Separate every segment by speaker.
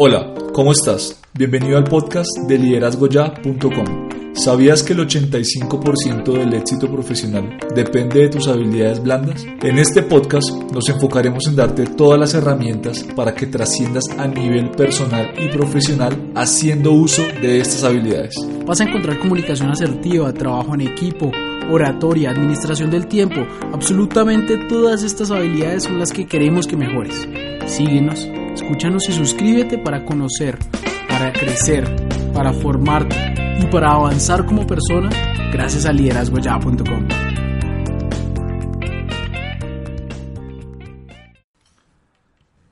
Speaker 1: Hola, ¿cómo estás? Bienvenido al podcast de liderazgoya.com. ¿Sabías que el 85% del éxito profesional depende de tus habilidades blandas? En este podcast nos enfocaremos en darte todas las herramientas para que trasciendas a nivel personal y profesional haciendo uso de estas habilidades.
Speaker 2: Vas a encontrar comunicación asertiva, trabajo en equipo, oratoria, administración del tiempo. Absolutamente todas estas habilidades son las que queremos que mejores. Síguenos Escúchanos y suscríbete para conocer, para crecer, para formarte y para avanzar como persona gracias a liderazgoya.com.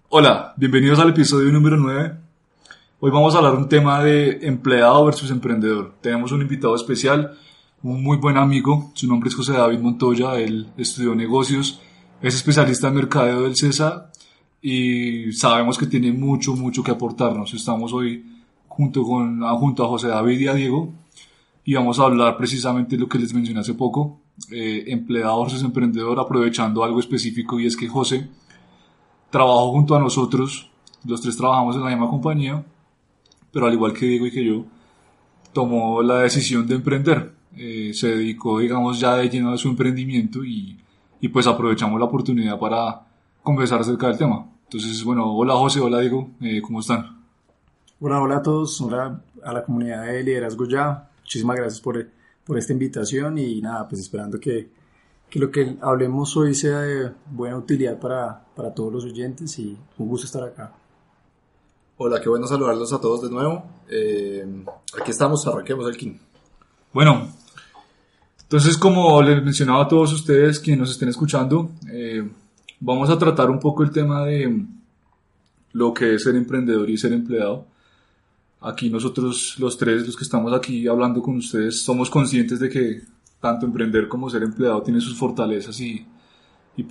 Speaker 1: Hola, bienvenidos al episodio número 9. Hoy vamos a hablar un tema de empleado versus emprendedor. Tenemos un invitado especial, un muy buen amigo, su nombre es José David Montoya, él estudió negocios, es especialista en mercadeo del CESA y sabemos que tiene mucho, mucho que aportarnos. Estamos hoy junto, con, junto a José David y a Diego y vamos a hablar precisamente lo que les mencioné hace poco, eh, empleado versus emprendedor, aprovechando algo específico y es que José trabajó junto a nosotros, los tres trabajamos en la misma compañía, pero al igual que Diego y que yo, tomó la decisión de emprender. Eh, se dedicó, digamos, ya de lleno a su emprendimiento y, y pues aprovechamos la oportunidad para conversar acerca del tema. Entonces, bueno, hola José, hola Diego, eh, ¿cómo están?
Speaker 3: Hola, hola a todos, hola a la comunidad de Liderazgo Ya, muchísimas gracias por, por esta invitación y nada, pues esperando que, que, lo que hablemos hoy sea de buena utilidad para, para todos los oyentes y un gusto estar acá.
Speaker 4: Hola, qué bueno saludarlos a todos de nuevo. Eh, aquí estamos, arranquemos el King.
Speaker 1: Bueno, entonces como les mencionaba a todos ustedes quienes nos estén escuchando, eh, Vamos a tratar un poco el tema de lo que es ser emprendedor y ser empleado. Aquí nosotros los tres, los que estamos aquí hablando con ustedes, somos conscientes de que tanto emprender como ser empleado tiene sus fortalezas y, y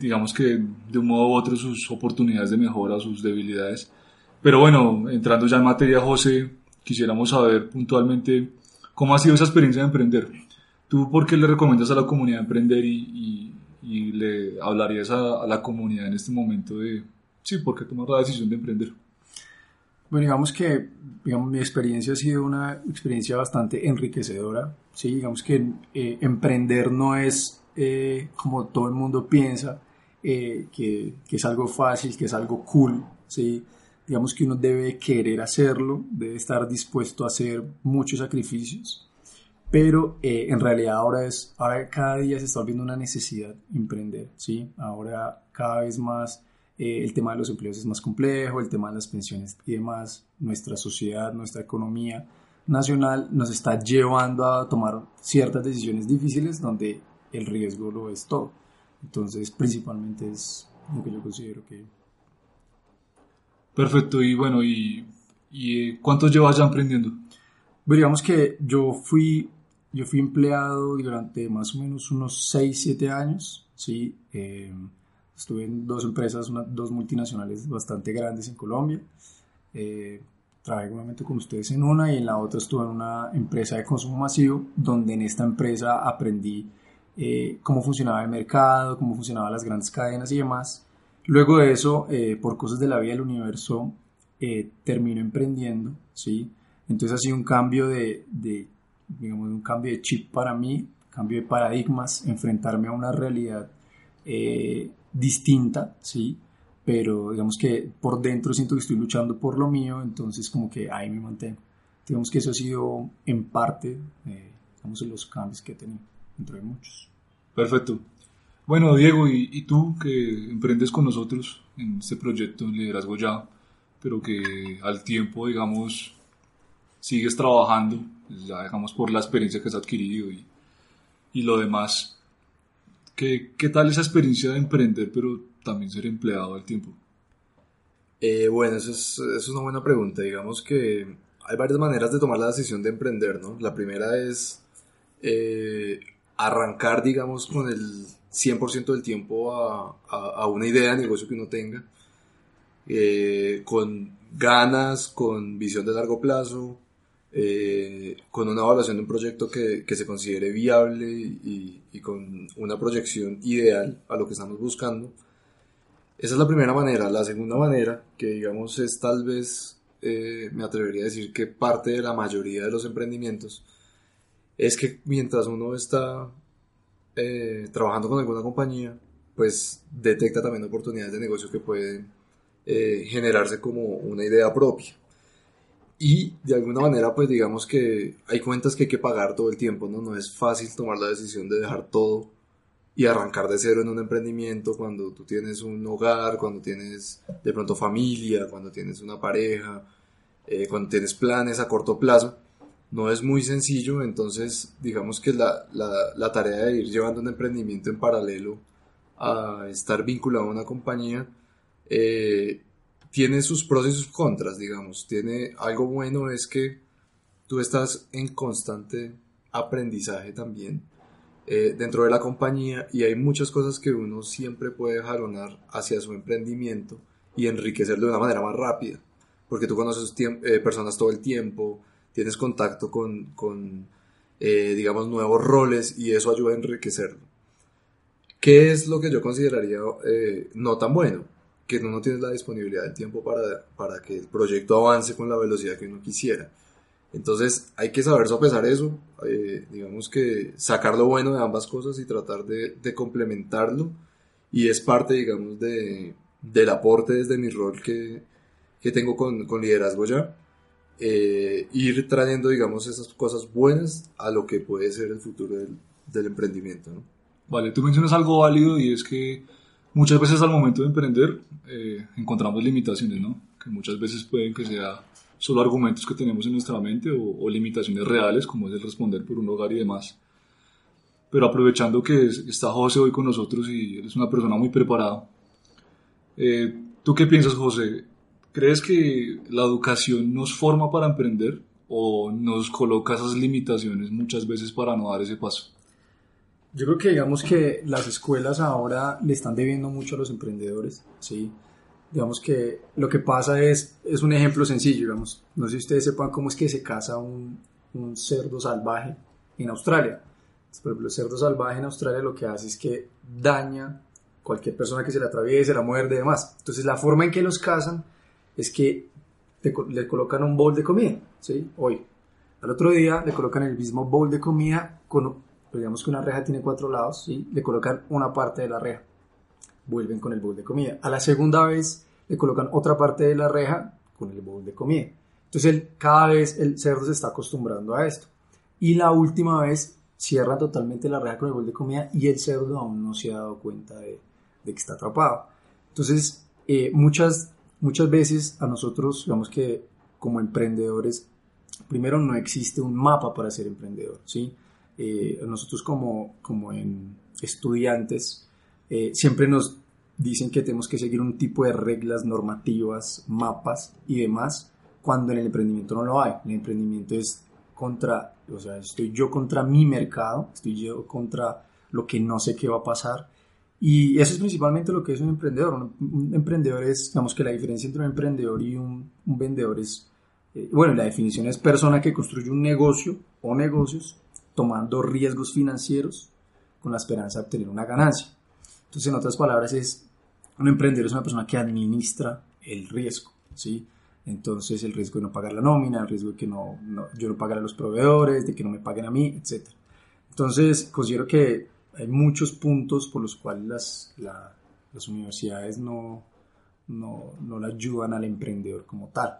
Speaker 1: digamos que de un modo u otro sus oportunidades de mejora, sus debilidades. Pero bueno, entrando ya en materia, José, quisiéramos saber puntualmente cómo ha sido esa experiencia de emprender. ¿Tú por qué le recomiendas a la comunidad emprender y le hablarías a, la comunidad en este momento de, sí, ¿por qué tomar la decisión de emprender?
Speaker 3: Bueno, digamos que digamos, mi experiencia ha sido una experiencia bastante enriquecedora. ¿sí? Digamos que eh, emprender no es eh, como todo el mundo piensa, eh, que, que, es algo fácil, que es algo cool. ¿sí? Digamos que uno debe querer hacerlo, debe estar dispuesto a hacer muchos sacrificios pero eh, en realidad ahora es ahora cada día se está volviendo una necesidad emprender sí ahora cada vez más eh, el tema de los empleos es más complejo el tema de las pensiones y demás nuestra sociedad nuestra economía nacional nos está llevando a tomar ciertas decisiones difíciles donde el riesgo lo es todo. Entonces principalmente es lo que yo considero que
Speaker 1: perfecto y bueno y, y eh, cuántos llevas ya emprendiendo
Speaker 3: digamos que yo fui yo fui empleado durante más o menos unos 6, 7 años, ¿sí? Eh, estuve en dos empresas, dos multinacionales bastante grandes en Colombia. Eh, trabajé nuevamente con ustedes en una y en la otra estuve en una empresa de consumo masivo, donde en esta empresa aprendí eh, cómo funcionaba el mercado, cómo funcionaban las grandes cadenas y demás. Luego de eso, por cosas de la vida del universo, termino emprendiendo, ¿sí? Entonces ha sido un cambio de, de digamos, un cambio de chip para mí, cambio de paradigmas, enfrentarme a una realidad eh, distinta, ¿sí? Pero digamos que por dentro siento que estoy luchando por lo mío, entonces como que ahí me mantengo. Digamos que eso ha sido en parte, eh, digamos, los cambios que he tenido, entre muchos.
Speaker 1: Perfecto. Bueno, Diego, ¿y, ¿y, tú que emprendes con nosotros en este proyecto en Liderazgo Ya, pero que al tiempo, digamos, sigues trabajando, ya dejamos por la experiencia que has adquirido y, y lo demás. ¿Qué, ¿Qué, tal esa experiencia de emprender, pero también ser empleado al tiempo?
Speaker 4: Eh, bueno, eso es, eso es una buena pregunta. Digamos que hay varias maneras de tomar la decisión de emprender, ¿no? La primera es eh, arrancar, digamos, con el 100% del tiempo a, a, una idea de negocio que uno tenga, eh, con ganas, con visión de largo plazo, eh, con una evaluación de un proyecto que, que se considere viable y, y, con una proyección ideal a lo que estamos buscando. Esa es la primera manera. La segunda manera, que digamos es tal vez, eh, me atrevería a decir que parte de la mayoría de los emprendimientos, es que mientras uno está eh, trabajando con alguna compañía, pues detecta también oportunidades de negocio que pueden eh, generarse como una idea propia. Y de alguna manera, pues digamos que hay cuentas que hay que pagar todo el tiempo, ¿no? No es fácil tomar la decisión de dejar todo y arrancar de cero en un emprendimiento cuando tú tienes un hogar, cuando tienes de pronto familia, cuando tienes una pareja, eh, cuando tienes planes a corto plazo. No es muy sencillo, entonces digamos que la, la, la tarea de ir llevando un emprendimiento en paralelo a estar vinculado a una compañía eh, tiene sus pros y sus contras, digamos. Tiene algo bueno es que tú estás en constante aprendizaje también eh, dentro de la compañía y hay muchas cosas que uno siempre puede jalonar hacia su emprendimiento y enriquecerlo de una manera más rápida, porque tú conoces eh, personas todo el tiempo, tienes contacto con, eh, digamos, nuevos roles y eso ayuda a enriquecerlo. ¿Qué es lo que yo consideraría no tan bueno? Que no tienes la disponibilidad del tiempo para, para que el proyecto avance con la velocidad que uno quisiera. Entonces hay que saber sopesar eso, eh, digamos que sacar lo bueno de ambas cosas y tratar de, de complementarlo y es parte, digamos, de, del aporte desde mi rol que, que tengo con, con, liderazgo ya, eh, ir trayendo, digamos, esas cosas buenas a lo que puede ser el futuro del, del emprendimiento. ¿no?
Speaker 1: Vale, tú mencionas algo válido y es que muchas veces al momento de emprender eh, encontramos limitaciones, ¿no? Que muchas veces pueden que sea solo argumentos que tenemos en nuestra mente o, limitaciones reales, como es el responder por un hogar y demás. Pero aprovechando que está José hoy con nosotros y él es una persona muy preparada, eh, ¿tú qué piensas, José? ¿Crees que la educación nos forma para emprender o nos coloca esas limitaciones muchas veces para no dar ese paso?
Speaker 3: Yo creo que digamos que las escuelas ahora le están debiendo mucho a los emprendedores, ¿sí? Digamos que lo que pasa es, es un ejemplo sencillo, digamos, no sé si ustedes sepan cómo es que se caza un, un cerdo salvaje en Australia. Por ejemplo, el cerdo salvaje en Australia lo que hace es que daña cualquier persona que se le atraviese, la muerde y demás. Entonces la forma en que los cazan es que le colocan un bowl de comida, ¿sí? Hoy. Al otro día le colocan el mismo bowl de comida con digamos que una reja tiene cuatro lados, y le colocan una parte de la reja, vuelven con el bowl de comida. A la segunda vez le colocan otra parte de la reja con el bowl de comida. Entonces cada vez el cerdo se está acostumbrando a esto. Y la última vez cierra totalmente la reja con el bowl de comida y el cerdo aún no se ha dado cuenta de, que está atrapado. Entonces, eh, muchas, muchas veces a nosotros, digamos que como emprendedores, primero no existe un mapa para ser emprendedor, ¿sí? Eh, nosotros como, como en estudiantes eh, siempre nos dicen que tenemos que seguir un tipo de reglas normativas, mapas y demás, cuando en el emprendimiento no lo hay. El emprendimiento es contra, o sea, estoy yo contra mi mercado, estoy yo contra lo que no sé qué va a pasar. Y eso es principalmente lo que es un emprendedor. Un, emprendedor es, digamos que la diferencia entre un emprendedor y un, un vendedor es, eh, bueno, la definición es persona que construye un negocio o negocios tomando riesgos financieros con la esperanza de obtener una ganancia. Entonces, en otras palabras, es un emprendedor es una persona que administra el riesgo, ¿sí? Entonces, el riesgo de no pagar la nómina, el riesgo de que no, yo no pague a los proveedores, de que no me paguen a mí, etc. Entonces, considero que hay muchos puntos por los cuales las, las universidades no, no, no le ayudan al emprendedor como tal,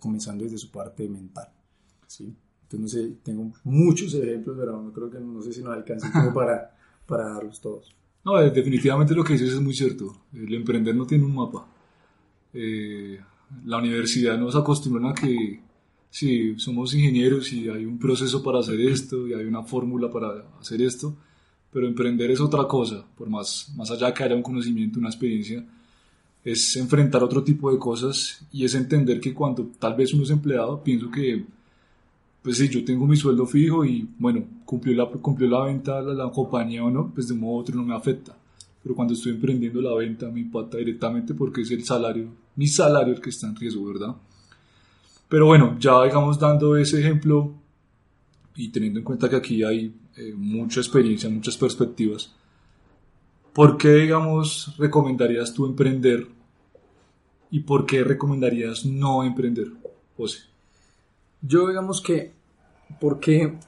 Speaker 3: comenzando desde su parte mental, ¿sí? Entonces, no sé, tengo muchos ejemplos, pero no creo que no sé si nos alcance para, para darlos todos.
Speaker 1: No, eh, definitivamente lo que dices es muy cierto. El emprender no tiene un mapa. Eh, la universidad nos acostumbra a que si somos ingenieros y hay un proceso para hacer esto y hay una fórmula para hacer esto, pero emprender es otra cosa, por más, más allá que haya un conocimiento, una experiencia, es enfrentar otro tipo de cosas y es entender que cuando tal vez uno es empleado, pienso que pues sí, yo tengo mi sueldo fijo y bueno, cumplió la, cumplió la venta la, la compañía o no, pues de un modo u otro no me afecta. Pero cuando estoy emprendiendo la venta me impacta directamente porque es el salario, mi salario el que está en riesgo, ¿verdad? Pero bueno, ya digamos dando ese ejemplo y teniendo en cuenta que aquí hay eh, mucha experiencia, muchas perspectivas, ¿Por qué, digamos, recomendarías tú emprender y por qué recomendarías no emprender, José?
Speaker 3: Yo, digamos que, porque,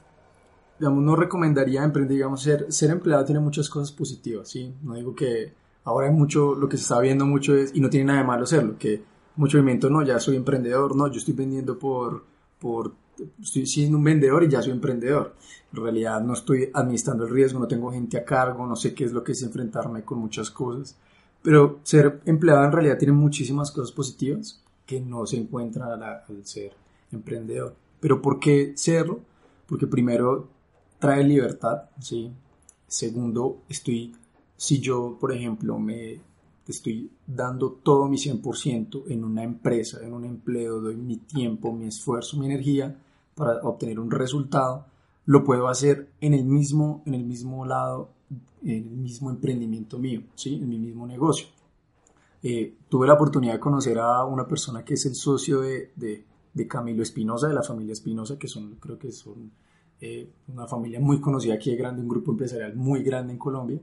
Speaker 3: digamos, no recomendaría emprender, digamos, ser, ser empleado tiene muchas cosas positivas, ¿sí? No digo que ahora hay mucho, lo que se está viendo mucho es, y no tiene nada de malo hacerlo, que mucho movimiento, no, ya soy emprendedor, no, yo estoy vendiendo por, por, estoy siendo un vendedor y ya soy emprendedor. En realidad no estoy administrando el riesgo, no tengo gente a cargo, no sé qué es lo que es enfrentarme con muchas cosas. Pero ser empleado en realidad tiene muchísimas cosas positivas que no se encuentran al, ser emprendedor. Pero ¿por qué serlo? Porque primero trae libertad, ¿sí? Segundo, estoy, si yo, por ejemplo, me estoy dando todo mi 100% en una empresa, en un empleo, doy mi tiempo, mi esfuerzo, mi energía para obtener un resultado, lo puedo hacer en el mismo, en el mismo lado, en el mismo emprendimiento mío, ¿sí? en mi mismo negocio. Eh, tuve la oportunidad de conocer a una persona que es el socio de, de, Camilo Espinosa, de la familia Espinosa, que son, creo que son eh, una familia muy conocida aquí de grande, un grupo empresarial muy grande en Colombia.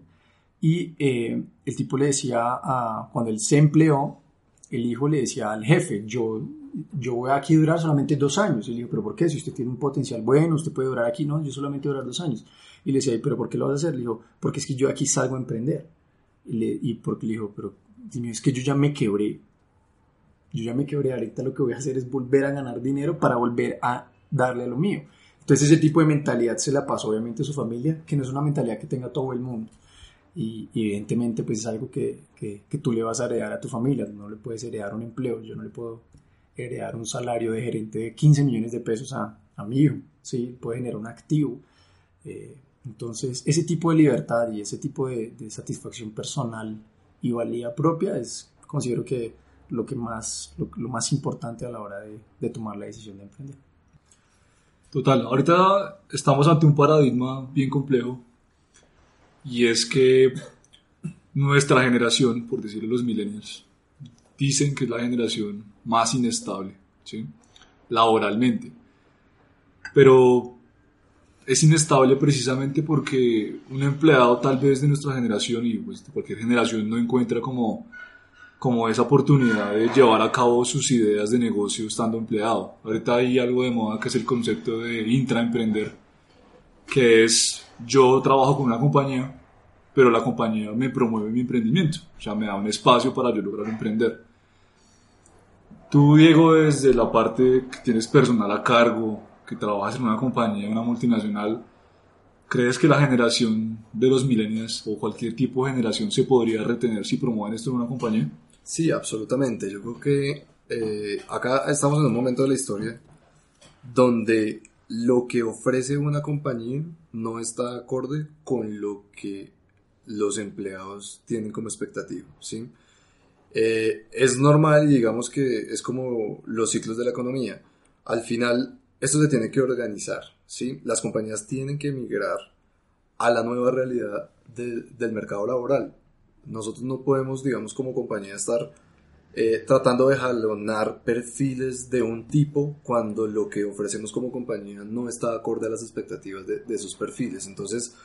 Speaker 3: Y eh, el tipo le decía, cuando él se empleó, el hijo le decía al jefe, yo, yo voy aquí durar solamente dos años. Y le dijo, pero ¿por qué? Si usted tiene un potencial bueno, usted puede durar aquí. No, yo solamente voy a durar dos años. Y le decía, ¿pero por qué lo vas a hacer? Le dijo, porque es que yo aquí salgo a emprender. Y, le, y porque le dijo, pero es que yo ya me quebré. Yo ya me quebré, ahorita lo que voy a hacer es volver a ganar dinero para volver a darle a lo mío. Entonces ese tipo de mentalidad se la pasó obviamente a su familia, que no es una mentalidad que tenga todo el mundo y, evidentemente pues es algo que, que, tú le vas a heredar a tu familia, no le puedes heredar un empleo, yo no le puedo heredar un salario de gerente de 15 millones de pesos a, a mi hijo, ¿sí? puede generar un activo. Eh, entonces, ese tipo de libertad y ese tipo de, de, satisfacción personal y valía propia es, considero que lo que más, lo, más importante a la hora de, de tomar la decisión de emprender.
Speaker 1: Total, ahorita estamos ante un paradigma bien complejo y es que nuestra generación, por decirlo los millennials, dicen que es la generación más inestable, ¿sí? laboralmente. Pero es inestable precisamente porque un empleado tal vez de nuestra generación y pues, de cualquier generación no encuentra como, como esa oportunidad de llevar a cabo sus ideas de negocio estando empleado. Ahorita hay algo de moda que es el concepto de intraemprender, que es yo trabajo con una compañía, pero la compañía me promueve mi emprendimiento, o sea, me da un espacio para yo lograr emprender. Tú, Diego, desde la parte que tienes personal a cargo, que trabajas en una compañía, una multinacional, ¿crees que la generación de los millennials o cualquier tipo de generación se podría retener si promueven esto en una compañía?
Speaker 4: Sí, absolutamente. Yo creo que eh, acá estamos en un momento de la historia donde lo que ofrece una compañía no está acorde con lo que los empleados tienen como expectativa, ¿sí? Eh, es normal, digamos que es como los ciclos de la economía. Al final, esto se tiene que organizar, ¿sí? Las compañías tienen que migrar a la nueva realidad del mercado laboral. Nosotros no podemos, digamos, como compañía estar eh, tratando de jalonar perfiles de un tipo cuando lo que ofrecemos como compañía no está acorde a las expectativas de, de esos perfiles. Entonces,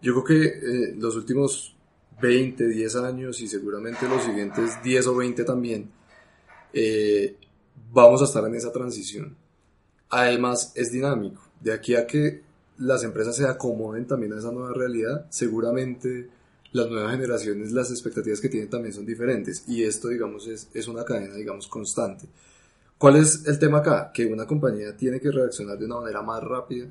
Speaker 4: yo creo que eh, los últimos 20, 10 años y seguramente los siguientes 10 o 20 también, eh, vamos a estar en esa transición. Además, es dinámico. De aquí a que las empresas se acomoden también a esa nueva realidad, seguramente las nuevas generaciones, las expectativas que tienen también son diferentes. Y esto, digamos, es, es una cadena, digamos, constante. ¿Cuál es el tema acá? Que una compañía tiene que reaccionar de una manera más rápida,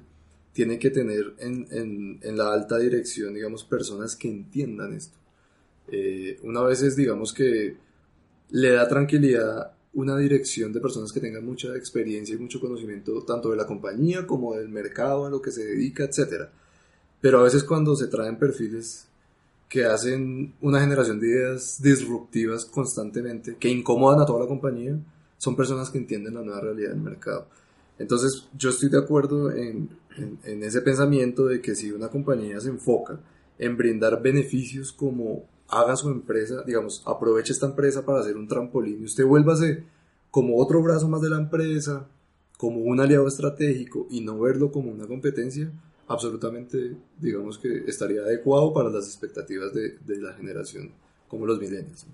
Speaker 4: tiene que tener en, en, la alta dirección, digamos, personas que entiendan esto. Eh, una vez es, digamos, que le da tranquilidad una dirección de personas que tengan mucha experiencia y mucho conocimiento tanto de la compañía como del mercado a lo que se dedica, etc. Pero a veces cuando se traen perfiles que hacen una generación de ideas disruptivas constantemente, que incomodan a toda la compañía, son personas que entienden la nueva realidad del mercado. Entonces yo estoy de acuerdo en, en, ese pensamiento de que si una compañía se enfoca en brindar beneficios como haga su empresa, digamos, aproveche esta empresa para hacer un trampolín y usted vuélvase como otro brazo más de la empresa, como un aliado estratégico y no verlo como una competencia, absolutamente, digamos que estaría adecuado para las expectativas de, de la generación como los millennials.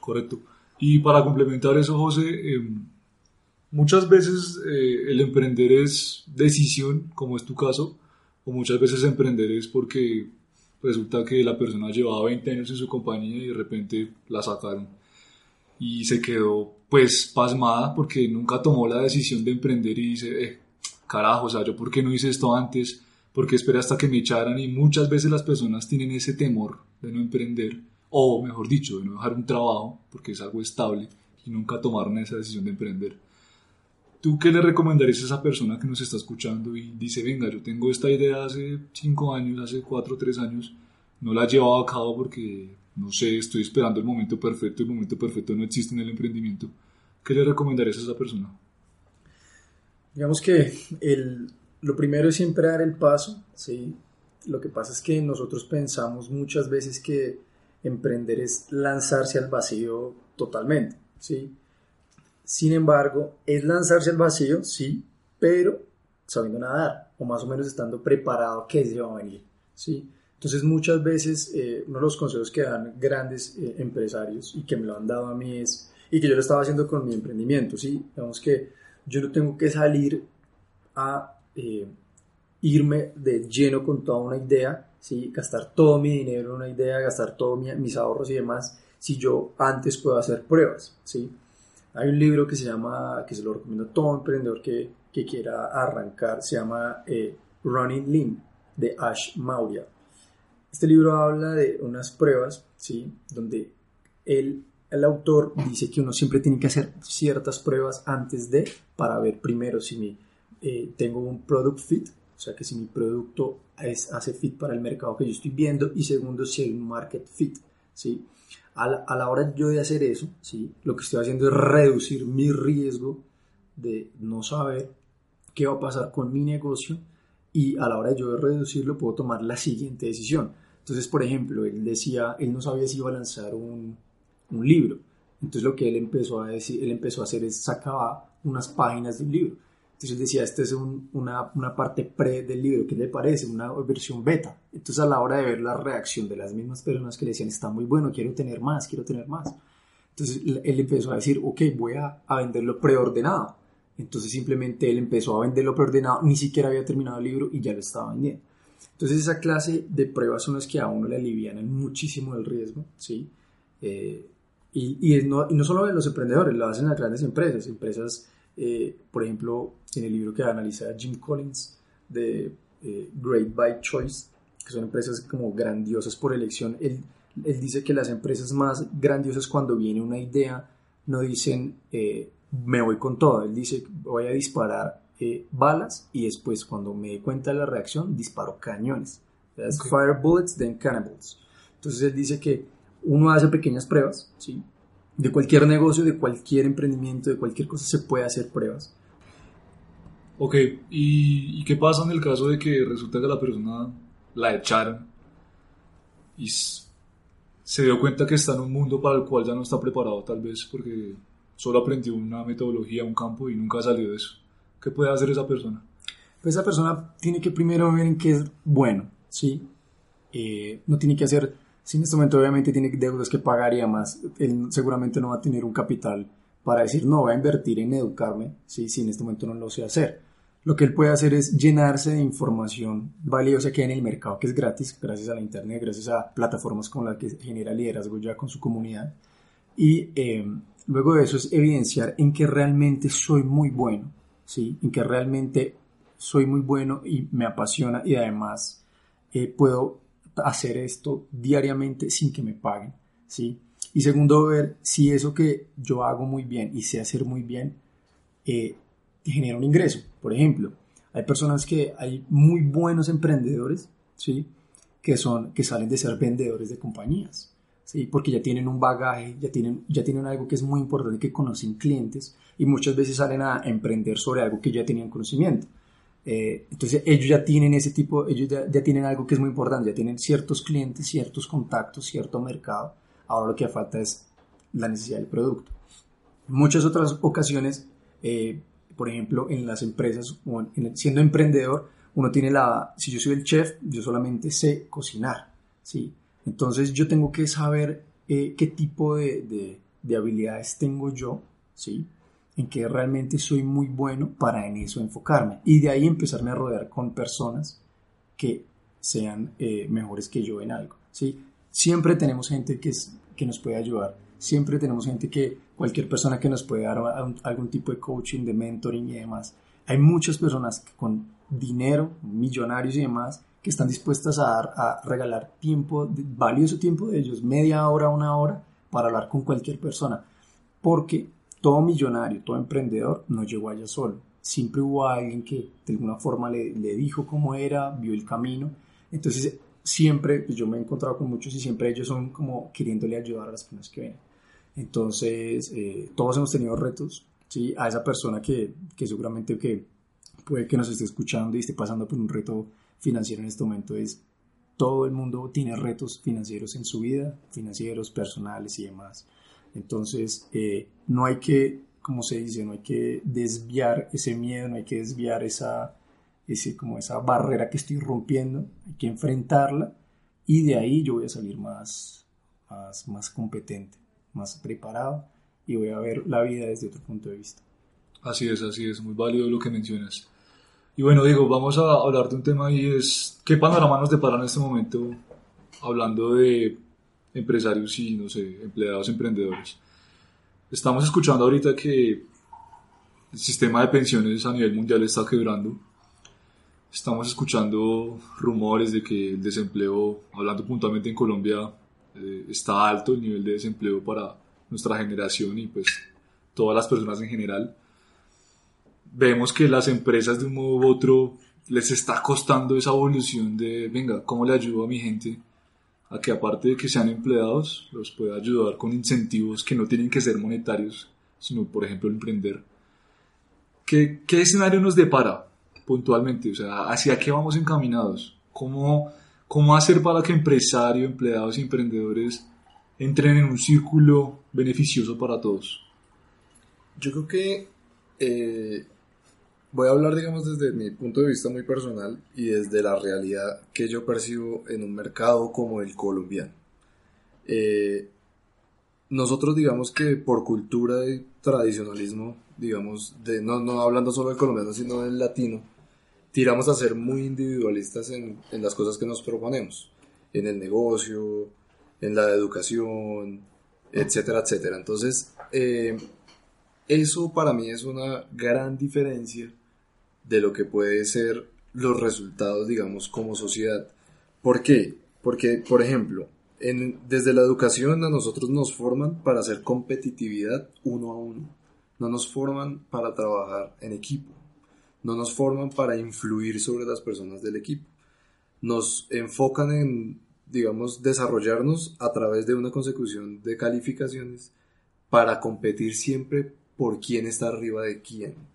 Speaker 1: Correcto. Y para complementar eso, José, eh, muchas veces eh, el emprender es decisión, como es tu caso, o muchas veces emprender es porque resulta que la persona llevaba 20 años en su compañía y de repente la sacaron. Y se quedó pues pasmada porque nunca tomó la decisión de emprender y dice, eh, carajo, o sea, yo por qué no hice esto antes, por qué esperé hasta que me echaran y muchas veces las personas tienen ese temor de no emprender o mejor dicho, de no dejar un trabajo porque es algo estable y nunca tomaron esa decisión de emprender. ¿Tú qué le recomendarías a esa persona que nos está escuchando y dice, venga, yo tengo esta idea hace cinco años, hace cuatro o tres años, no la he llevado a cabo porque, no sé, estoy esperando el momento perfecto, el momento perfecto no existe en el emprendimiento? ¿Qué le recomendarías a esa persona?
Speaker 3: Digamos que el, lo primero es siempre dar el paso, ¿sí? Lo que pasa es que nosotros pensamos muchas veces que emprender es lanzarse al vacío totalmente, ¿sí? Sin embargo, es lanzarse al vacío, sí, pero sabiendo nadar o más o menos estando preparado que se va a venir, ¿sí? Entonces muchas veces eh, uno de los consejos que dan grandes eh, empresarios y que me lo han dado a mí es, y que yo lo estaba haciendo con mi emprendimiento, ¿sí? Digamos que yo no tengo que salir a eh, irme de lleno con toda una idea, ¿sí? gastar todo mi dinero en una idea, gastar todos mis ahorros y demás, si yo antes puedo hacer pruebas. ¿sí? Hay un libro que se llama, que se lo recomiendo a todo emprendedor que, que quiera arrancar, se llama eh, Running Lean de Ash Maurya. Este libro habla de unas pruebas, ¿sí? donde el, el autor dice que uno siempre tiene que hacer ciertas pruebas antes de, para ver primero si mi, eh, tengo un product fit, o sea que si mi producto es, hace fit para el mercado que yo estoy viendo y segundo si hay un market fit, ¿sí? A la, hora yo de hacer eso, ¿sí? Lo que estoy haciendo es reducir mi riesgo de no saber qué va a pasar con mi negocio y a la hora de yo de reducirlo puedo tomar la siguiente decisión. Entonces, por ejemplo, él decía, él no sabía si iba a lanzar un, un libro. Entonces lo que él empezó a decir, él empezó a hacer es sacaba unas páginas del libro entonces él decía, esta es una, una, parte pre del libro, ¿qué le parece? Una versión beta. Entonces a la hora de ver la reacción de las mismas personas que le decían, está muy bueno, quiero tener más, quiero tener más. Entonces él empezó a decir, ok, voy a, a venderlo preordenado. Entonces simplemente él empezó a venderlo preordenado, ni siquiera había terminado el libro y ya lo estaba vendiendo. Entonces esa clase de pruebas son las que a uno le alivian muchísimo el riesgo, ¿sí? Eh, y, y, no, y no solo los emprendedores, lo hacen las grandes empresas, empresas eh, por ejemplo, en el libro que analiza Jim Collins de eh, Great by Choice, que son empresas como grandiosas por elección, él, él, dice que las empresas más grandiosas cuando viene una idea no dicen eh, me voy con todo, él dice voy a disparar balas y después cuando me dé cuenta de la reacción disparo cañones. Fire bullets, then cannibals. Entonces él dice que uno hace pequeñas pruebas, ¿sí? De cualquier negocio, de cualquier emprendimiento, de cualquier cosa se puede hacer pruebas.
Speaker 1: Ok, ¿Y, qué pasa en el caso de que resulta que la persona la echaron y se dio cuenta que está en un mundo para el cual ya no está preparado tal vez porque solo aprendió una metodología, un campo y nunca salió de eso? ¿Qué puede hacer esa persona?
Speaker 3: Pues esa persona tiene que primero ver en qué es bueno, ¿sí? Eh, no tiene que hacer si en este momento obviamente tiene deudas que pagar y además él seguramente no va a tener un capital para decir, no, voy a invertir en educarme, ¿sí? si en este momento no lo sé hacer. Lo que él puede hacer es llenarse de información valiosa que hay en el mercado, que es gratis, gracias a la internet, gracias a plataformas como las que genera liderazgo ya con su comunidad. Y eh, luego de eso es evidenciar en que realmente soy muy bueno, ¿sí? en que realmente soy muy bueno y me apasiona y además eh, puedo hacer esto diariamente sin que me paguen, ¿sí? Y segundo, ver si eso que yo hago muy bien y sé hacer muy bien eh, genera un ingreso. Por ejemplo, hay personas que hay muy buenos emprendedores, ¿sí? Que, son, que salen de ser vendedores de compañías, ¿sí? Porque ya tienen un bagaje, ya tienen, ya tienen algo que es muy importante, que conocen clientes y muchas veces salen a emprender sobre algo que ya tenían conocimiento. Eh, entonces ellos ya tienen ese tipo, ellos ya, tienen algo que es muy importante, ya tienen ciertos clientes, ciertos contactos, cierto mercado. Ahora lo que falta es la necesidad del producto. En muchas otras ocasiones, eh, por ejemplo, en las empresas, siendo emprendedor, uno tiene la, si yo soy el chef, yo solamente sé cocinar, ¿sí? Entonces yo tengo que saber eh, qué tipo de, de, de, habilidades tengo yo, ¿sí? En que realmente soy muy bueno para en eso enfocarme. Y de ahí empezarme a rodear con personas que sean eh, mejores que yo en algo, ¿sí? Siempre tenemos gente que, es, que nos puede ayudar. Siempre tenemos gente que, cualquier persona que nos puede dar algún tipo de coaching, de mentoring y demás. Hay muchas personas con dinero, millonarios y demás, que están dispuestas a, dar, a regalar tiempo, valioso tiempo de ellos, media hora, una hora, para hablar con cualquier persona. Porque todo millonario, todo emprendedor no llegó allá solo. Siempre hubo alguien que de alguna forma le, dijo cómo era, vio el camino. Entonces, siempre, pues yo me he encontrado con muchos y siempre ellos son como queriéndole ayudar a las personas que ven. Entonces, eh, todos hemos tenido retos, ¿sí? A esa persona que, que seguramente que puede que nos esté escuchando y esté pasando por un reto financiero en este momento es todo el mundo tiene retos financieros en su vida, financieros, personales y demás. Entonces, eh, no hay que, como se dice, no hay que desviar ese miedo, no hay que desviar esa, ese, como esa barrera que estoy rompiendo, hay que enfrentarla y de ahí yo voy a salir más, más, más competente, más preparado y voy a ver la vida desde otro punto de vista.
Speaker 1: Así es, así es, muy válido lo que mencionas. Y bueno, digo, vamos a hablar de un tema y es, ¿qué panorama nos depara en este momento hablando de empresarios y, no sé, empleados, emprendedores? Estamos escuchando ahorita que el sistema de pensiones a nivel mundial está quebrando. Estamos escuchando rumores de que el desempleo, hablando puntualmente en Colombia, eh, está alto el nivel de desempleo para nuestra generación y pues todas las personas en general vemos que las empresas de un modo u otro les está costando esa evolución de, venga, ¿cómo le ayudo a mi gente a que aparte de que sean empleados, los pueda ayudar con incentivos que no tienen que ser monetarios, sino por ejemplo emprender? ¿Qué, qué escenario nos depara puntualmente? O sea, ¿hacia qué vamos encaminados? ¿Cómo, cómo hacer para que empresarios, empleados y emprendedores entren en un círculo beneficioso para todos?
Speaker 4: Yo creo que eh, voy a hablar, digamos, desde mi punto de vista muy personal y desde la realidad que yo percibo en un mercado como el colombiano. Eh, nosotros, digamos que por cultura y tradicionalismo, digamos, de, no, hablando solo del colombiano, sino del latino, tiramos a ser muy individualistas en, en las cosas que nos proponemos, en el negocio, en la educación, etcétera, etcétera. Entonces, eh, eso para mí es una gran diferencia de lo que puede ser los resultados, digamos, como sociedad. ¿Por qué? Porque, por ejemplo, desde la educación a nosotros nos forman para hacer competitividad uno a uno. No nos forman para trabajar en equipo. No nos forman para influir sobre las personas del equipo. Nos enfocan en, digamos, desarrollarnos a través de una consecución de calificaciones para competir siempre por quién está arriba de quién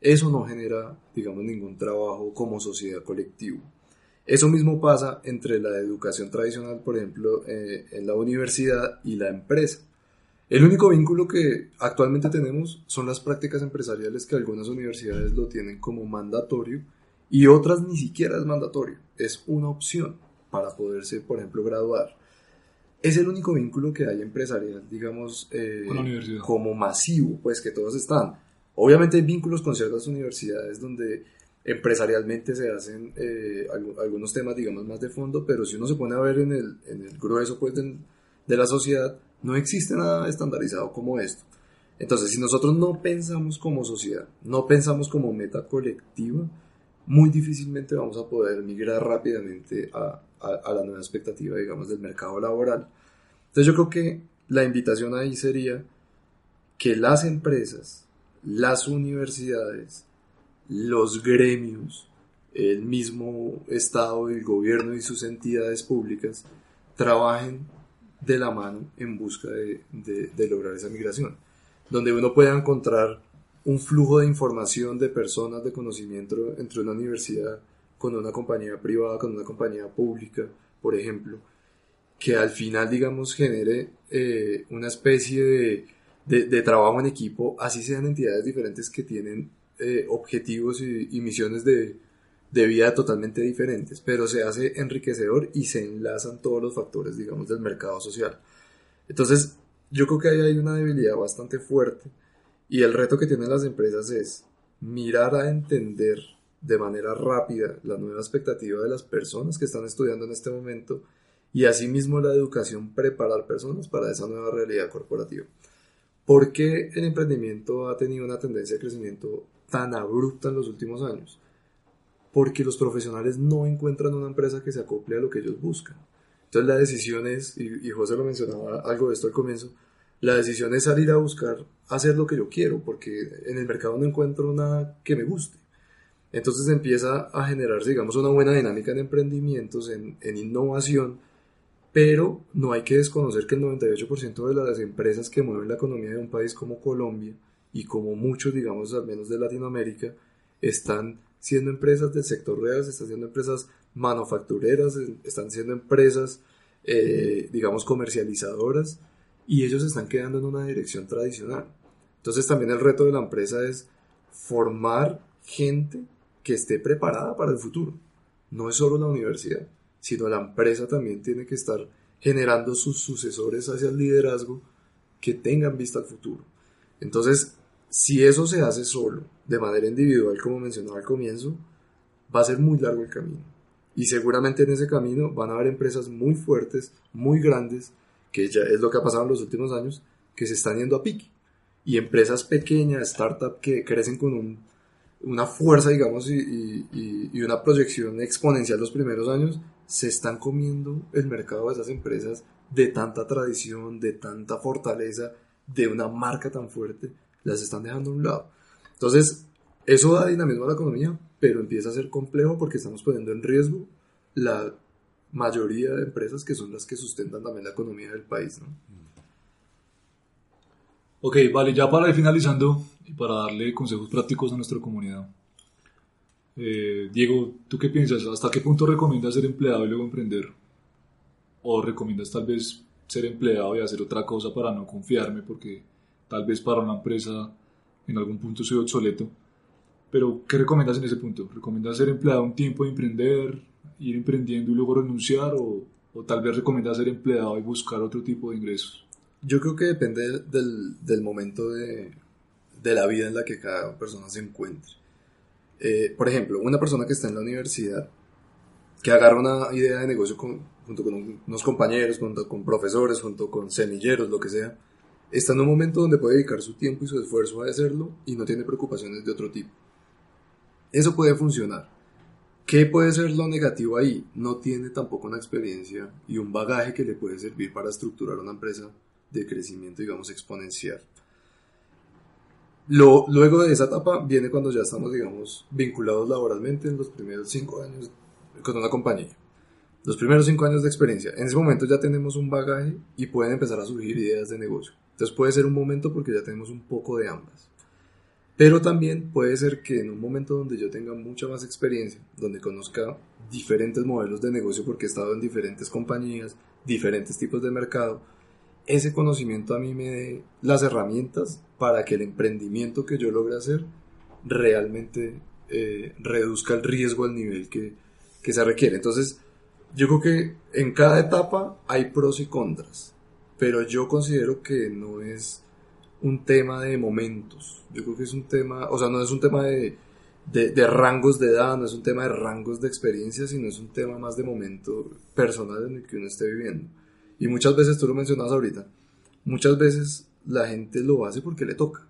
Speaker 4: eso no genera, digamos, ningún trabajo como sociedad colectivo. Eso mismo pasa entre la educación tradicional, por ejemplo, eh, en la universidad y la empresa. El único vínculo que actualmente tenemos son las prácticas empresariales que algunas universidades lo tienen como mandatorio y otras ni siquiera es mandatorio, es una opción para poderse, por ejemplo, graduar. Es el único vínculo que hay empresarial, digamos, eh, como masivo, pues que todos están. Obviamente hay vínculos con ciertas universidades donde empresarialmente se hacen eh, algunos temas, digamos, más de fondo, pero si uno se pone a ver en el, en el grueso pues, de, la sociedad, no existe nada estandarizado como esto. Entonces, si nosotros no pensamos como sociedad, no pensamos como meta colectiva, muy difícilmente vamos a poder migrar rápidamente a, a, a, la nueva expectativa, digamos, del mercado laboral. Entonces, yo creo que la invitación ahí sería que las empresas las universidades, los gremios, el mismo Estado, el gobierno y sus entidades públicas trabajen de la mano en busca de, lograr esa migración, donde uno pueda encontrar un flujo de información de personas de conocimiento entre una universidad con una compañía privada, con una compañía pública, por ejemplo, que al final, digamos, genere eh, una especie de de, trabajo en equipo, así sean entidades diferentes que tienen eh, objetivos y, misiones de, de vida totalmente diferentes, pero se hace enriquecedor y se enlazan todos los factores, digamos, del mercado social. Entonces, yo creo que ahí hay una debilidad bastante fuerte y el reto que tienen las empresas es mirar a entender de manera rápida la nueva expectativa de las personas que están estudiando en este momento y asimismo la educación preparar personas para esa nueva realidad corporativa. ¿Por qué el emprendimiento ha tenido una tendencia de crecimiento tan abrupta en los últimos años? Porque los profesionales no encuentran una empresa que se acople a lo que ellos buscan. Entonces la decisión es, y, José lo mencionaba algo de esto al comienzo, la decisión es salir a buscar hacer lo que yo quiero, porque en el mercado no encuentro nada que me guste. Entonces empieza a generar, digamos, una buena dinámica en emprendimientos, en, en innovación, pero no hay que desconocer que el 98% de las empresas que mueven la economía de un país como Colombia y como muchos, digamos, al menos de Latinoamérica, están siendo empresas del sector real, están siendo empresas manufactureras, están siendo empresas, eh, digamos, comercializadoras, y ellos están quedando en una dirección tradicional. Entonces también el reto de la empresa es formar gente que esté preparada para el futuro. No es solo la universidad, sino la empresa también tiene que estar generando sus sucesores hacia el liderazgo que tengan vista al futuro. Entonces, si eso se hace solo, de manera individual, como mencionaba al comienzo, va a ser muy largo el camino. Y seguramente en ese camino van a haber empresas muy fuertes, muy grandes, que ya es lo que ha pasado en los últimos años, que se están yendo a pique. Y empresas pequeñas, startups que crecen con un una fuerza, digamos, y, y, una proyección exponencial los primeros años, se están comiendo el mercado de esas empresas de tanta tradición, de tanta fortaleza, de una marca tan fuerte, las están dejando a un lado. Entonces, eso da dinamismo a la economía, pero empieza a ser complejo porque estamos poniendo en riesgo la mayoría de empresas que son las que sustentan también la economía del país. ¿no?
Speaker 1: Ok, vale, ya para ir finalizando y para darle consejos prácticos a nuestra comunidad. Eh, Diego, ¿tú qué piensas? ¿Hasta qué punto recomiendas ser empleado y luego emprender? ¿O recomiendas tal vez ser empleado y hacer otra cosa para no confiarme? Porque tal vez para una empresa en algún punto soy obsoleto. Pero, ¿qué recomiendas en ese punto? ¿Recomiendas ser empleado un tiempo y emprender, ir emprendiendo y luego renunciar? ¿O, o tal vez recomiendas ser empleado y buscar otro tipo de ingresos?
Speaker 4: Yo creo que depende del, del momento de, de, la vida en la que cada persona se encuentre. Eh, por ejemplo, una persona que está en la universidad, que agarra una idea de negocio junto con unos compañeros, junto con profesores, junto con semilleros, lo que sea, está en un momento donde puede dedicar su tiempo y su esfuerzo a hacerlo y no tiene preocupaciones de otro tipo. Eso puede funcionar. ¿Qué puede ser lo negativo ahí? No tiene tampoco una experiencia y un bagaje que le puede servir para estructurar una empresa de crecimiento, digamos, exponencial. Luego de esa etapa viene cuando ya estamos, digamos, vinculados laboralmente en los primeros cinco años con una compañía. Los primeros cinco años de experiencia. En ese momento ya tenemos un bagaje y pueden empezar a surgir ideas de negocio. Entonces puede ser un momento porque ya tenemos un poco de ambas. Pero también puede ser que en un momento donde yo tenga mucha más experiencia, donde conozca diferentes modelos de negocio porque he estado en diferentes compañías, diferentes tipos de mercado, ese conocimiento a mí me dé las herramientas para que el emprendimiento que yo logre hacer realmente eh, reduzca el riesgo al nivel que, que se requiere. Entonces, yo creo que en cada etapa hay pros y contras, pero yo considero que no es un tema de momentos. Yo creo que es un tema, o sea, no es un tema de, de, de, rangos de edad, no es un tema de rangos de experiencia, sino es un tema más de momento personal en el que uno esté viviendo. Y muchas veces, tú lo mencionas ahorita, muchas veces la gente lo hace porque le toca.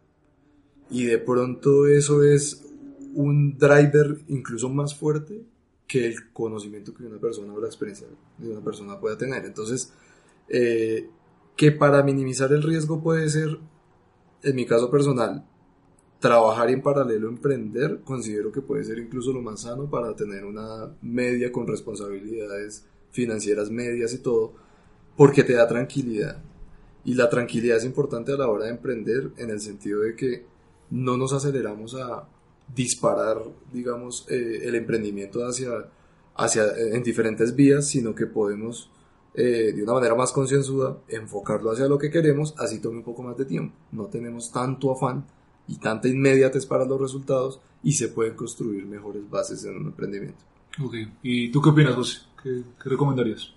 Speaker 4: Y de pronto eso es un driver incluso más fuerte que el conocimiento que una persona o la experiencia de una persona pueda tener. Entonces, eh, que para minimizar el riesgo puede ser, en mi caso personal, trabajar en paralelo emprender, considero que puede ser incluso lo más sano para tener una media con responsabilidades financieras medias y todo, porque te da tranquilidad. Y la tranquilidad es importante a la hora de emprender en el sentido de que no nos aceleramos a disparar, digamos, eh, el emprendimiento hacia, hacia, en diferentes vías, sino que podemos, eh, de una manera más concienzuda, enfocarlo hacia lo que queremos, así tome un poco más de tiempo. No tenemos tanto afán y tanta inmediatez para los resultados y se pueden construir mejores bases en un emprendimiento.
Speaker 1: Ok, ¿y tú qué opinas, José? ¿Qué, qué recomendarías?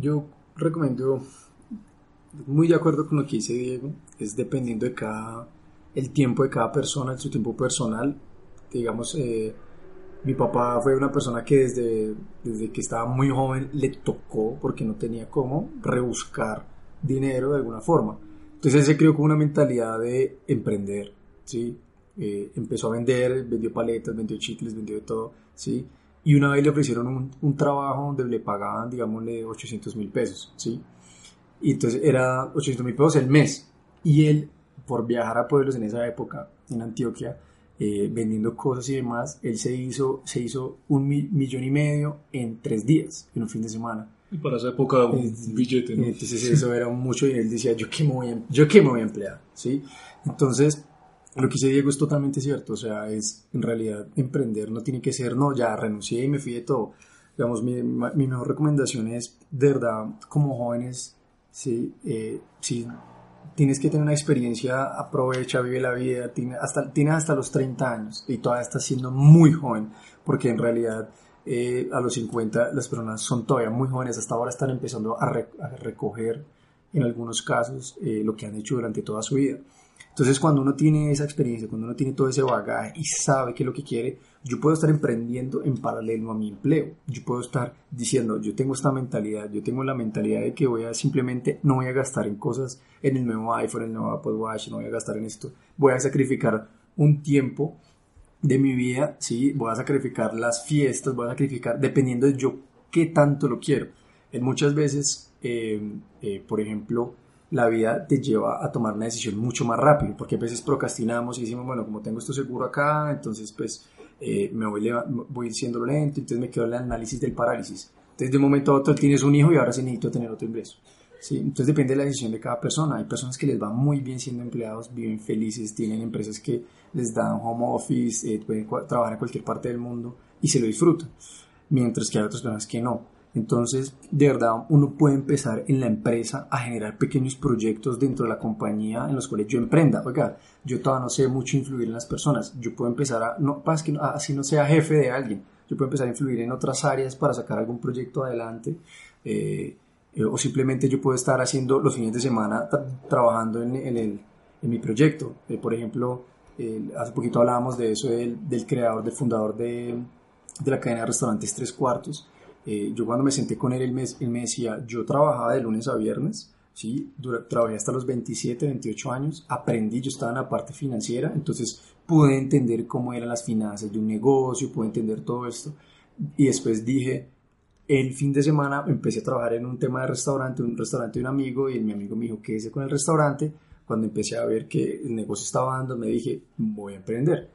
Speaker 3: Yo recomiendo, muy de acuerdo con lo que dice Diego, es dependiendo de cada, el tiempo de cada persona, su tiempo personal. Digamos, eh, mi papá fue una persona que desde, desde que estaba muy joven le tocó, porque no tenía cómo, rebuscar dinero de alguna forma. Entonces él se crió con una mentalidad de emprender, ¿sí? Eh, empezó a vender, vendió paletas, vendió chicles, vendió de todo, ¿sí? Y una vez le ofrecieron un, un trabajo donde le pagaban, digámosle, 800 mil pesos, ¿sí? Y entonces era 800 mil pesos el mes. Y él, por viajar a pueblos en esa época, en Antioquia, eh, vendiendo cosas y demás, él se hizo, se hizo un millón y medio en tres días, en un fin de semana.
Speaker 1: Y para esa época un
Speaker 3: Eh,
Speaker 1: billete, ¿no?
Speaker 3: Entonces eso era mucho y él decía, ¿yo qué me voy a, em-, yo qué me voy a emplear? ¿Sí? Entonces, lo que dice Diego es totalmente cierto, o sea, es en realidad emprender no tiene que ser, no, ya renuncié y me fui de todo. Digamos, mi, mi mejor recomendación es, de verdad, como jóvenes, ¿sí? Eh, si tienes que tener una experiencia, aprovecha, vive la vida, tiene hasta, tienes hasta los 30 años y todavía estás siendo muy joven, porque en realidad eh, a los 50 las personas son todavía muy jóvenes, hasta ahora están empezando a, re- a recoger en algunos casos eh, lo que han hecho durante toda su vida. Entonces cuando uno tiene esa experiencia, cuando uno tiene todo ese bagaje y sabe qué es lo que quiere, yo puedo estar emprendiendo en paralelo a mi empleo. Yo puedo estar diciendo, yo tengo esta mentalidad, yo tengo la mentalidad de que voy a simplemente, no voy a gastar en cosas, en el nuevo iPhone, en el nuevo Apple Watch, no voy a gastar en esto. Voy a sacrificar un tiempo de mi vida, sí, voy a sacrificar las fiestas, voy a sacrificar, dependiendo de yo qué tanto lo quiero. En muchas veces, eh, eh, por ejemplo, la vida te lleva a tomar una decisión mucho más rápido, porque a veces procrastinamos y decimos, bueno, como tengo esto seguro acá, entonces pues eh, me voy, voy siendo lento, entonces me quedo en el análisis del parálisis. Entonces de momento a otro tienes un hijo y ahora sí necesito tener otro ingreso. ¿sí? Entonces depende de la decisión de cada persona. Hay personas que les va muy bien siendo empleados, viven felices, tienen empresas que les dan home office, eh, pueden trabajar en cualquier parte del mundo y se lo disfrutan. Mientras que hay otras personas que no. Entonces, de verdad, uno puede empezar en la empresa a generar pequeños proyectos dentro de la compañía en los cuales yo emprenda. Oiga, yo todavía no sé mucho influir en las personas. Yo puedo empezar a, no, pasa que no- así no sea jefe de alguien. Yo puedo empezar a influir en otras áreas para sacar algún proyecto adelante. eh, eh, o simplemente yo puedo estar haciendo los fines de semana tra- trabajando en, el, en mi proyecto. Eh, por ejemplo, hace poquito hablábamos de eso, del, del creador, del fundador de, de la cadena de restaurantes Tres Cuartos. Eh, yo cuando me senté con él, él me, él me decía, yo trabajaba de lunes a viernes, ¿sí? Trabajé hasta los 27, 28 años, aprendí, yo estaba en la parte financiera, entonces pude entender cómo eran las finanzas de un negocio, pude entender todo esto. Y después dije, el fin de semana empecé a trabajar en un tema de restaurante, un restaurante de un amigo, y mi amigo me dijo, quédese con el restaurante. Cuando empecé a ver que el negocio estaba dando, me dije, voy a emprender.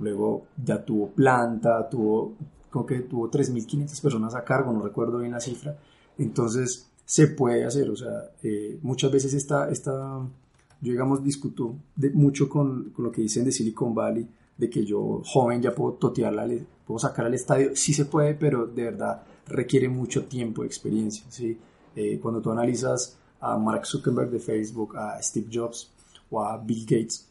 Speaker 3: Luego ya tuvo planta, tuvo, como que tuvo 3.500 personas a cargo, no recuerdo bien la cifra. Entonces, se puede hacer, o sea, eh, muchas veces esta, esta, yo digamos, discuto de, mucho con, con lo que dicen de Silicon Valley, de que yo joven ya puedo totearla, le- puedo sacar al estadio, sí se puede, pero de verdad requiere mucho tiempo de experiencia, ¿sí? Eh, cuando tú analizas a Mark Zuckerberg de Facebook, a Steve Jobs o a Bill Gates,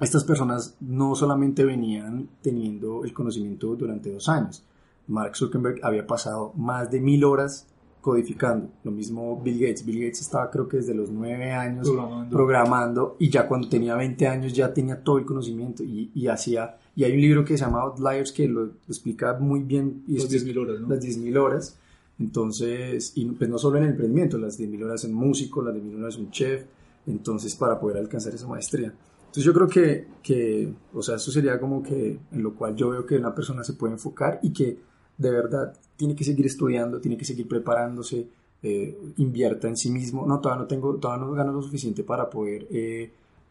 Speaker 3: estas personas no solamente venían teniendo el conocimiento durante dos años. Mark Zuckerberg había pasado más de mil horas codificando. Lo mismo Bill Gates. Bill Gates estaba creo que desde los nueve años
Speaker 1: Programando.
Speaker 3: programando y ya cuando tenía 20 años ya tenía todo el conocimiento y, y hacía... Y hay un libro que se llama Outliers que lo explica muy bien. Y
Speaker 1: Las
Speaker 3: es-
Speaker 1: 10.000 horas, ¿no?
Speaker 3: Las 10.000 horas. Entonces, y pues no solo en el emprendimiento, las 10.000 horas en músico, las 10.000 horas en chef, entonces para poder alcanzar esa maestría. Entonces yo creo que, que, o sea, eso sería como que en lo cual yo veo que una persona se puede enfocar y que de verdad tiene que seguir estudiando, tiene que seguir preparándose, eh, invierta en sí mismo. No, todavía no tengo, todavía no gano lo suficiente para poder, eh,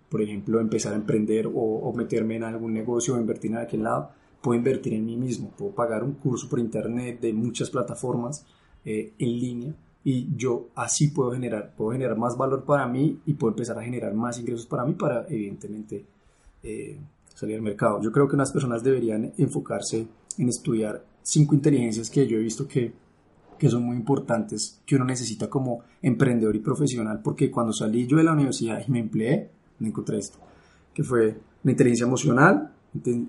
Speaker 3: por ejemplo, empezar a emprender o, o meterme en algún negocio o invertir en aquel lado. Puedo invertir en mí mismo, puedo pagar un curso por internet de muchas plataformas eh, en línea y yo así puedo generar, puedo generar más valor para mí y puedo empezar a generar más ingresos para mí para evidentemente eh, salir al mercado. Yo creo que unas personas deberían enfocarse en estudiar cinco inteligencias que yo he visto que, que son muy importantes, que uno necesita como emprendedor y profesional, porque cuando salí yo de la universidad y me empleé, me encontré esto, que fue una inteligencia emocional,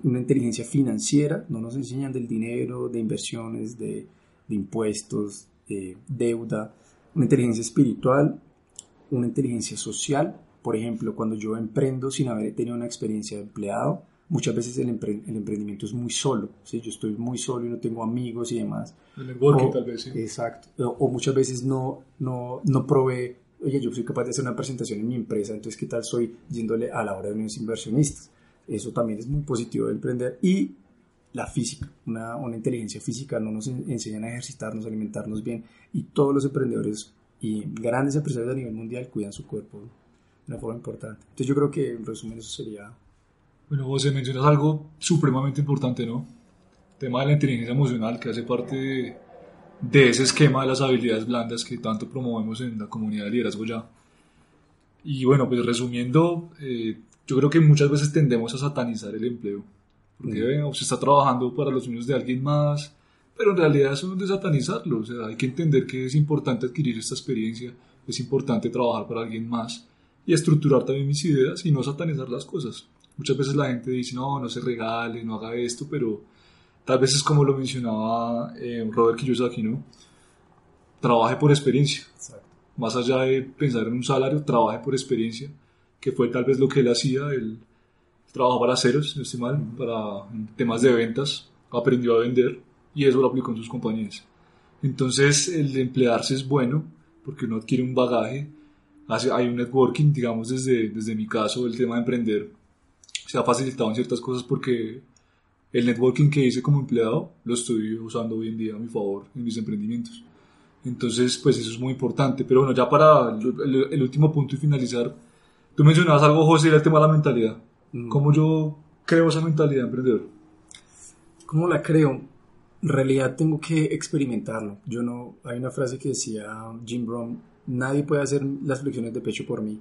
Speaker 3: una inteligencia financiera, no nos enseñan del dinero, de inversiones, de, de impuestos, de deuda, una inteligencia espiritual, una inteligencia social, por ejemplo, cuando yo emprendo sin haber tenido una experiencia de empleado, muchas veces el, el emprendimiento es muy solo, ¿sí? yo estoy muy solo y no tengo amigos y demás.
Speaker 1: El networking tal vez, sí.
Speaker 3: Exacto. O, muchas veces no, no, no provee, oye, yo soy capaz de hacer una presentación en mi empresa, entonces ¿qué tal soy yéndole a la hora de unos inversionistas? Eso también es muy positivo de emprender. Y la física, una, una inteligencia física, no nos enseñan a ejercitarnos, a alimentarnos bien y todos los emprendedores y grandes empresarios a nivel mundial cuidan su cuerpo de una forma importante. Entonces yo creo que en resumen eso sería...
Speaker 1: Bueno, José, mencionas algo supremamente importante, ¿no? El tema de la inteligencia emocional que hace parte de, ese esquema de las habilidades blandas que tanto promovemos en la comunidad de liderazgo ya. Y bueno, pues resumiendo, eh, yo creo que muchas veces tendemos a satanizar el empleo, porque se está trabajando para los sueños de alguien más, pero en realidad eso no es de satanizarlo, o sea, hay que entender que es importante adquirir esta experiencia, es importante trabajar para alguien más y estructurar también mis ideas y no satanizar las cosas. Muchas veces la gente dice, no, no se regale, no haga esto, pero tal vez es como lo mencionaba eh, Robert Kiyosaki, ¿no? Trabaje por experiencia. Más allá de pensar en un salario, trabaje por experiencia que fue tal vez lo que él hacía, él trabajaba para ceros, no estoy mal, para temas de ventas, aprendió a vender y eso lo aplicó en sus compañías. Entonces el emplearse es bueno porque uno adquiere un bagaje, hay un networking, digamos desde, desde mi caso, el tema de emprender se ha facilitado en ciertas cosas porque el networking que hice como empleado lo estoy usando hoy en día a mi favor en mis emprendimientos. Entonces, pues eso es muy importante. Pero bueno, ya para el último punto y finalizar, Tú mencionabas algo, José, era el tema de la mentalidad. Mm. ¿Cómo yo creo esa mentalidad emprendedor?
Speaker 3: ¿Cómo la creo? En realidad tengo que experimentarlo. Yo no, hay una frase que decía Jim Brown, nadie puede hacer las flexiones de pecho por mí.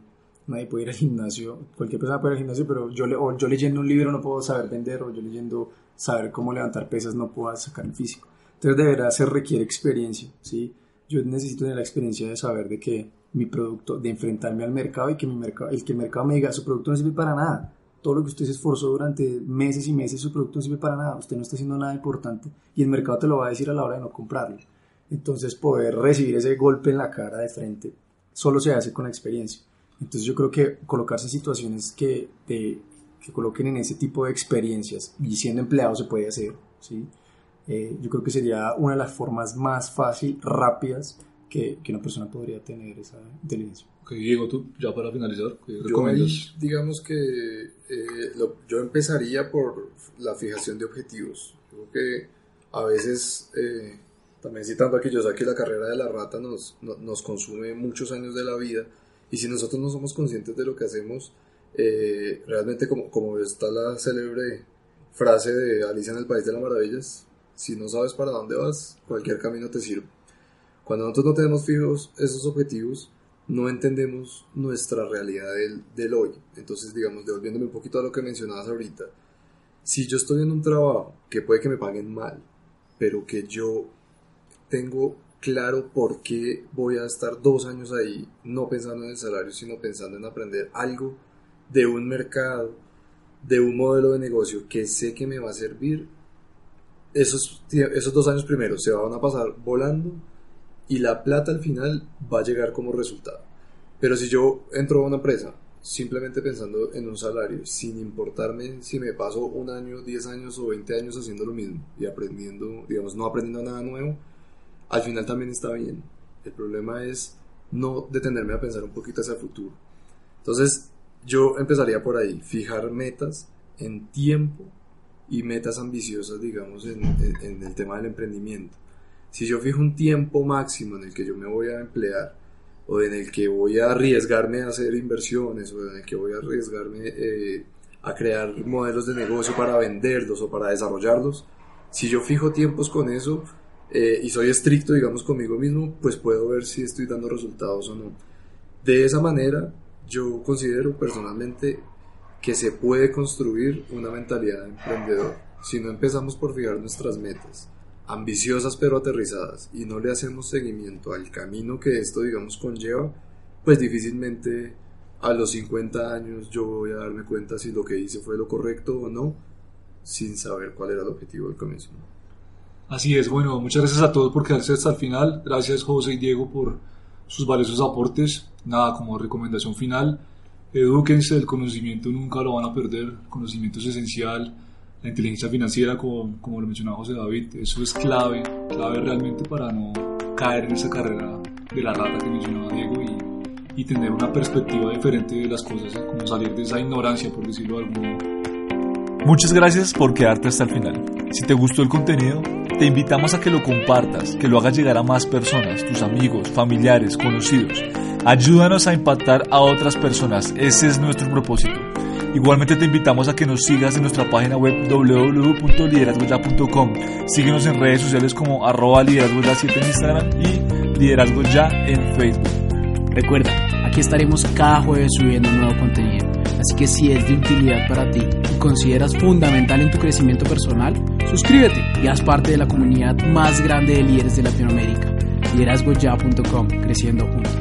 Speaker 3: Nadie puede ir al gimnasio, cualquier persona puede ir al gimnasio, pero yo, leyendo un libro no puedo saber vender, o yo leyendo saber cómo levantar pesas no puedo sacar el físico. Entonces de verdad se requiere experiencia, ¿sí? Yo necesito tener la experiencia de saber de que mi producto, de enfrentarme al mercado y que mercado, el que mercado me diga, su producto no sirve para nada. Todo lo que usted se esforzó durante meses y meses, su producto no sirve para nada. Usted no está haciendo nada importante y el mercado te lo va a decir a la hora de no comprarlo. Entonces, poder recibir ese golpe en la cara de frente solo se hace con experiencia. Entonces, yo creo que colocarse en situaciones que, te, que coloquen en ese tipo de experiencias y siendo empleado se puede hacer. ¿sí? Eh, yo creo que sería una de las formas más fácil, rápidas que, que, una persona podría tener esa inteligencia.
Speaker 1: Ok, Diego, tú, ya para finalizar, ¿qué
Speaker 4: recomiendas? digamos que eh, yo empezaría por la fijación de objetivos. Creo que a veces, eh, también citando aquí, yo sé que la carrera de la rata nos, nos consume muchos años de la vida y si nosotros no somos conscientes de lo que hacemos, eh, realmente como, como está la célebre frase de Alicia en el País de las Maravillas, si no sabes para dónde vas, cualquier camino te sirve. Cuando nosotros no tenemos fijos esos objetivos, no entendemos nuestra realidad del, del, hoy. Entonces, digamos, devolviéndome un poquito a lo que mencionabas ahorita, si yo estoy en un trabajo que puede que me paguen mal, pero que yo tengo claro por qué voy a estar dos años ahí, no pensando en el salario, sino pensando en aprender algo de un mercado, de un modelo de negocio que sé que me va a servir, esos, esos dos años primeros se van a pasar volando y la plata al final va a llegar como resultado. Pero si yo entro a una empresa simplemente pensando en un salario, sin importarme si me paso un año, 10 años o 20 años haciendo lo mismo y aprendiendo, digamos, no aprendiendo nada nuevo, al final también está bien. El problema es no detenerme a pensar un poquito hacia el futuro. Entonces, yo empezaría por ahí, fijar metas en tiempo y metas ambiciosas, digamos, en, en el tema del emprendimiento. Si yo fijo un tiempo máximo en el que yo me voy a emplear, o en el que voy a arriesgarme a hacer inversiones, o en el que voy a arriesgarme eh, a crear modelos de negocio para venderlos o para desarrollarlos, si yo fijo tiempos con eso eh, y soy estricto, digamos, conmigo mismo, pues puedo ver si estoy dando resultados o no. De esa manera, yo considero personalmente que se puede construir una mentalidad de emprendedor si no empezamos por fijar nuestras metas ambiciosas pero aterrizadas y no le hacemos seguimiento al camino que esto, digamos, conlleva, pues difícilmente a los 50 años yo voy a darme cuenta si lo que hice fue lo correcto o no, sin saber cuál era el objetivo del comienzo.
Speaker 1: Así es, bueno, muchas gracias a todos por quedarse hasta el final. Gracias José y Diego por sus valiosos aportes. Nada, como recomendación final, edúquense, el conocimiento nunca lo van a perder, el conocimiento es esencial, la inteligencia financiera, como, como lo mencionaba José David, eso es clave, clave realmente para no caer en esa carrera de la rata que mencionaba Diego y, y tener una perspectiva diferente de las cosas, como salir de esa ignorancia, por decirlo de algún modo.
Speaker 5: Muchas gracias por quedarte hasta el final. Si te gustó el contenido, te invitamos a que lo compartas, que lo hagas llegar a más personas, tus amigos, familiares, conocidos. Ayúdanos a impactar a otras personas, ese es nuestro propósito. Igualmente te invitamos a que nos sigas en nuestra página web www.liderazgoya.com. Síguenos en redes sociales como arroba liderazgoya7 en Instagram y liderazgo ya en Facebook.
Speaker 2: Recuerda, aquí estaremos cada jueves subiendo nuevo contenido. Así que si es de utilidad para ti y consideras fundamental en tu crecimiento personal, suscríbete y haz parte de la comunidad más grande de líderes de Latinoamérica. Liderazgoya.com, creciendo juntos.